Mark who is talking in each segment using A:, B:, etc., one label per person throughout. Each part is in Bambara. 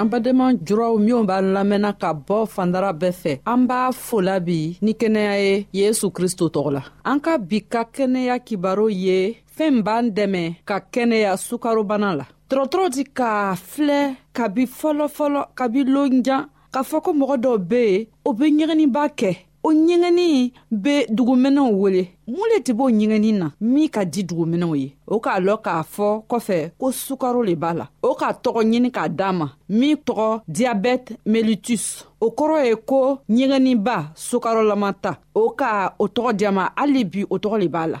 A: an
B: badenma juraw minw b'a lamɛnna ka bɔ fandara bɛɛ fɛ an b'a fola bi ni kɛnɛya ye yesu kristo tɔgɔ la an ka bi ka kɛnɛya kibaro ye fɛɛn b'an dɛmɛ ka kɛnɛya sukarobana la dɔrɔtɔrɔ di k'a filɛ kabi fɔlɔfɔlɔ kabi lonjan k'a fɔ ko mɔgɔ dɔw be yen o be ɲɛgɛninba kɛ o ɲɛgɛnni bɛ duguminɛw wele mun le tɛ b'o ɲɛgɛnni na min ka di duguminɛw ye o k'a lɔn k'a fɔ kɔfɛ ko sukaro le b'a la o ka tɔgɔ ɲini k'a d'a ma min tɔgɔ diabɛte melitus o kɔrɔ ye ko ɲɛgɛnniba sukarolama ta o ka o tɔgɔ diyama hali bi o tɔgɔ le b'a la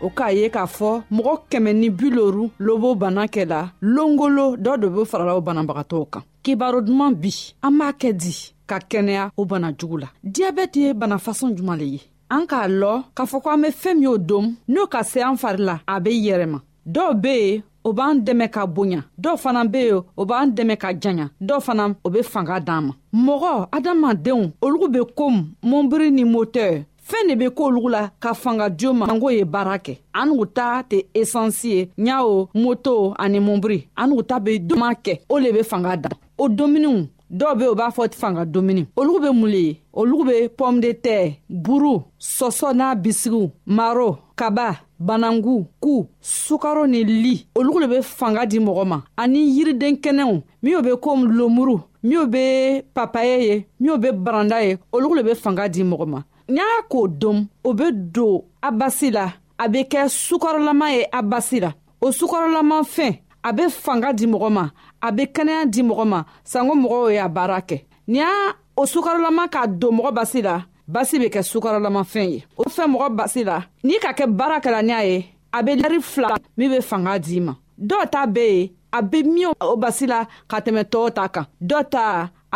B: o k'a ye k'a fɔ mɔgɔ kɛmɛ ni bi loru lobo bana kɛ la longolo dɔ de be farala o banabagatɔw kan kibaro duman bi an b'a kɛ di ka kɛnɛya o bana jugu la diyabɛti ye bana fasɔn juman le ye an k'a lɔ k'a fɔ ko an be fɛɛn min o dom n'o ka se an fari la a be yɛrɛma dɔw be ye o b'an dɛmɛ ka bonya dɔw fana be yen o b'an dɛmɛ ka janya dɔw fana o be fanga d'an ma mɔgɔ adamadenw olugu be komi mɔnbiri ni motɛr fɛɛn de be k'olu la ka fanga jo ma ango ye baara kɛ an n'u ta tɛ esansi ye ɲawo moto ani mɔnbiri an n'u ta be duman kɛ o le be fanga da o dominiw dɔw be o b'a fɔ fanga domuni olugu be mun le ye olugu be pɔme de tɛ buru sɔsɔ n'a bisigiw maro kaba banangu ku sukaro ni li olugu le be fanga di mɔgɔ ma ani yiriden kɛnɛw minw be komi lomuru minw be papaye ye minw be baranda ye olu le be fanga di mɔgɔ ma n'a k'o dom o be don a basi la a be kɛ sukarolama ye a basi la o sukarolama fɛn a be fanga di mɔgɔ ma a be kɛnɛya di mɔgɔ ma sanko mɔgɔw ye a baara kɛ ni y'a o sukarolama k'a don mɔgɔ basi la basi be kɛ sukarolamafɛn ye o fɛn mɔgɔ basi la n'i ka kɛ baara kɛla ni a ye a be lɛri fila min be fanga di ma dɔw ta bɛ yen a bɛ min o basi la ka tɛmɛ tɔw ta kan dɔ ta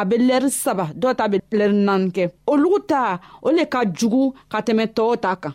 B: a bɛ lɛri saba dɔw ta bɛ lɛri naani kɛ olu ta o le ka jugu ka tɛmɛ tɔw ta kan.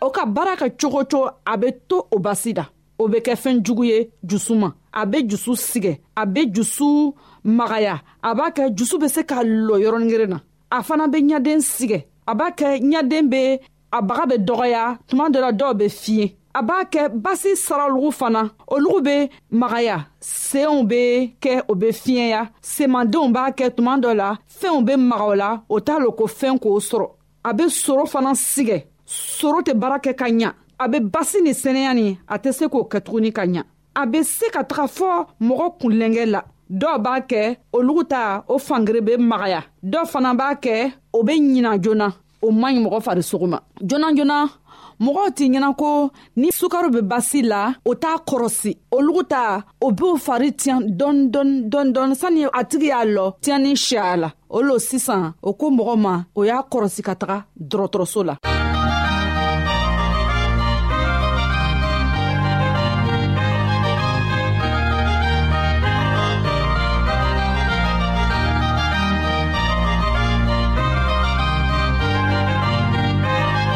B: o ka baara kɛ cogo cogo a bɛ to o basi da o bɛ kɛ fɛn jugu ye jusu ma a bɛ jusu sigɛ a bɛ jusu magaya a b'a kɛ jusu bɛ se ka lɔ yɔrɔnigere na a fana bɛ ɲaden sigɛ a b'a kɛ ɲaden bɛ a baga bɛ dɔgɔya tuma dɔ la dɔw bɛ fiɲɛ a b'a kɛ basi saralugu fana olugu bɛ magaya seenw bɛ kɛ o bɛ fiɲɛya semandenw b'a kɛ tuma dɔ la fɛnw bɛ maga o la o t'a lo ko fɛn k'o sɔrɔ a bɛ soro fana sigɛ soro tɛ baara kɛ ka ɲa a bɛ basi ni sɛnɛya ni a tɛ se k'o kɛ tuguni ka ɲa a bɛ se ka taga fɔ mɔgɔ kunlɛnkɛ la dɔw b'a kɛ olugu ta o fangere bɛ magaya dɔw fana b'a kɛ o bɛ ɲina joona o man ɲi mɔgɔ farisogo ma joona joona mɔgɔw t'i ɲɛna ko ni sukaro bɛ basi la o t'a kɔrɔsi olugu ta o b'o fari tiɲɛ dɔɔni dɔɔni dɔɔni dɔɔni sani a tigi y'a lɔ tiɲɛni si a la o lo sisan o ko mɔgɔ ma o y'a kɔrɔsi ka taga dɔgɔtɔrɔso la.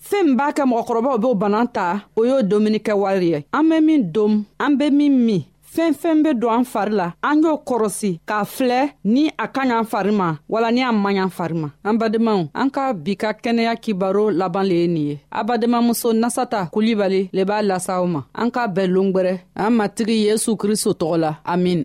B: fɛn min b'a kɛ mɔgɔkɔrɔbaw b'o bana ta o y'o domuni kɛ wari ye an bɛ min dom an bɛ min min fɛn fɛn bɛ don an fari la an y'o kɔrɔsi k'a filɛ ni a ka ɲan fari ma wala ni a man ɲan fari ma an badenmaw an ka bi ka kɛnɛya kibaro laban le ye nin ye a badenmamuso nasata kulibali le b'a lasa aw ma an k'a bɛɛ longwɛrɛ an matigi yesu kristo tɔgɔ la amin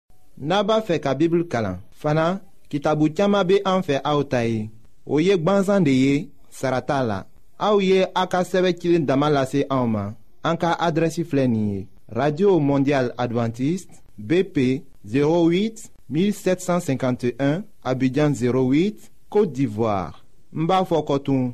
A: n'a b'a fɛ ka bibulu kalan fana kitabu caman bɛ an fɛ aw ta ye o ye gwansan de ye sara t'a la aw ye a ka sɛbɛn cilen dama lase anw ma an ka adrɛsi filɛ nin ye radio mondial adventiste bp 08 1751 abidjan 08 côte d'ivoire n b'a fɔ kɔtun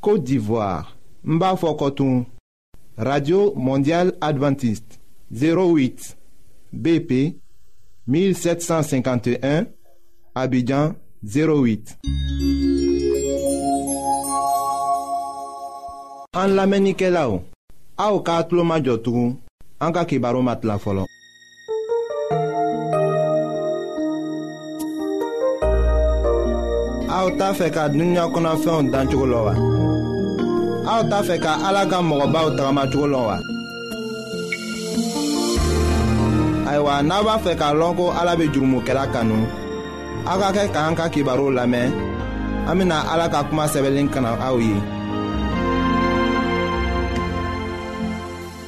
C: Côte d'Ivoire n b'a radio mondial adventiste 08 bp 1751 abidjan 08. an lamɛnnikɛlaw aw k'a tulo majɔ tugun an ka kibaru ma tila fɔlɔ. aw t'a fɛ ka dunuya kɔnɔfɛnw dan cogo la wa aw t'a fɛ ka ala ka mɔgɔbaw tagamacogo la wa ayiwa n'a b'a fɛ k'a lɔn ko ala bɛ jurumokɛla kanu aw ka kɛ k'an ka kibaru lamɛn an bɛna ala ka kuma sɛbɛnlen kana aw ye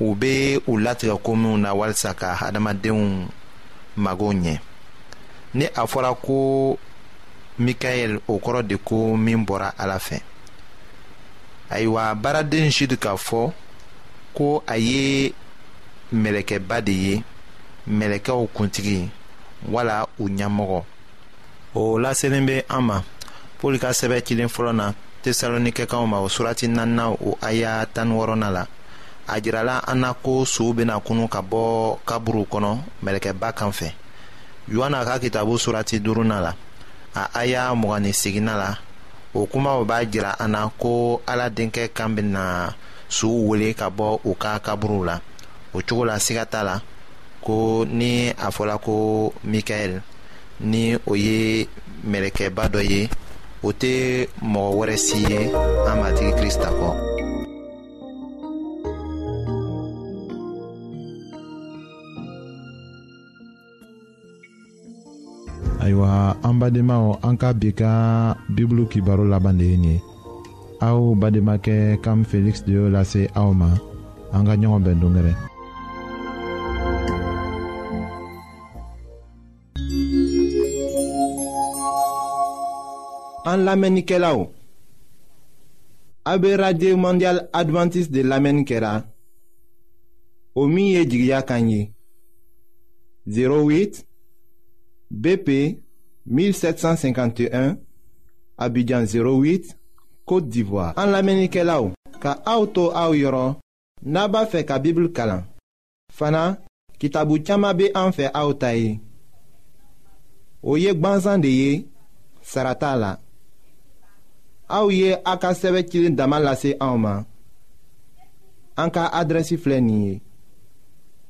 D: u bɛ
C: u latigɛ ko minnu na walisa ka hadamadenw mago ɲɛ ni a fɔra ko mikael o kɔrɔ de ko min bɔra ala fɛ ayiwa baaraden jude k'a fɔ ko a ye mɛlɛkɛba de ye mɛlɛkɛw kuntigi wala u ɲɛmɔgɔ o laselen bɛ an ma pɔli ka sɛbɛ cilen fɔlɔ na tesalonikɛkanw ma o surati naaninan o aya tan ni wɔɔrɔnan la a jirala an na ko sow bɛna kunu ka bɔ kaburuw kɔnɔ mɛlɛkɛba kan fɛ yohana ka kitabu surati duurunan la a aya mugan ni seginnan la o kumaw b'a jira an na ko ala denkɛ kan bɛna sow wele ka bɔ u ka kaburuw la o cogo la siga t'a la ko ni a fɔla ko mikaɛl ni o ye mɛlɛkɛba dɔ ye o tɛ mɔgɔ wɛrɛ si ye an matigi krista kɔ
A: ayiwa an badenmaw an ka bi ka bibulu kibaro laban de ye nin ye aw bademakɛ kam feliksi de y'o lase aw ma an ka ɲɔgɔn bɛn dongɛrɛ
E: an lamɛnnikɛlaw
A: a bɛ radio mondial adventiste de lamɛnni kɛra o min ye jigiya kan ye 08 BP 1751 Abidjan 08 Côte d'Ivoire. En l'Amérique là ka auto au yoron naba fe ka Bible kalan. Fana kitabu chama be an fe aotaye. Oye gbanzan de ye sarata la. Aw ye a ka sɛbɛ cilen dama lase anw ma. An ka adrɛsi filɛ nin ye.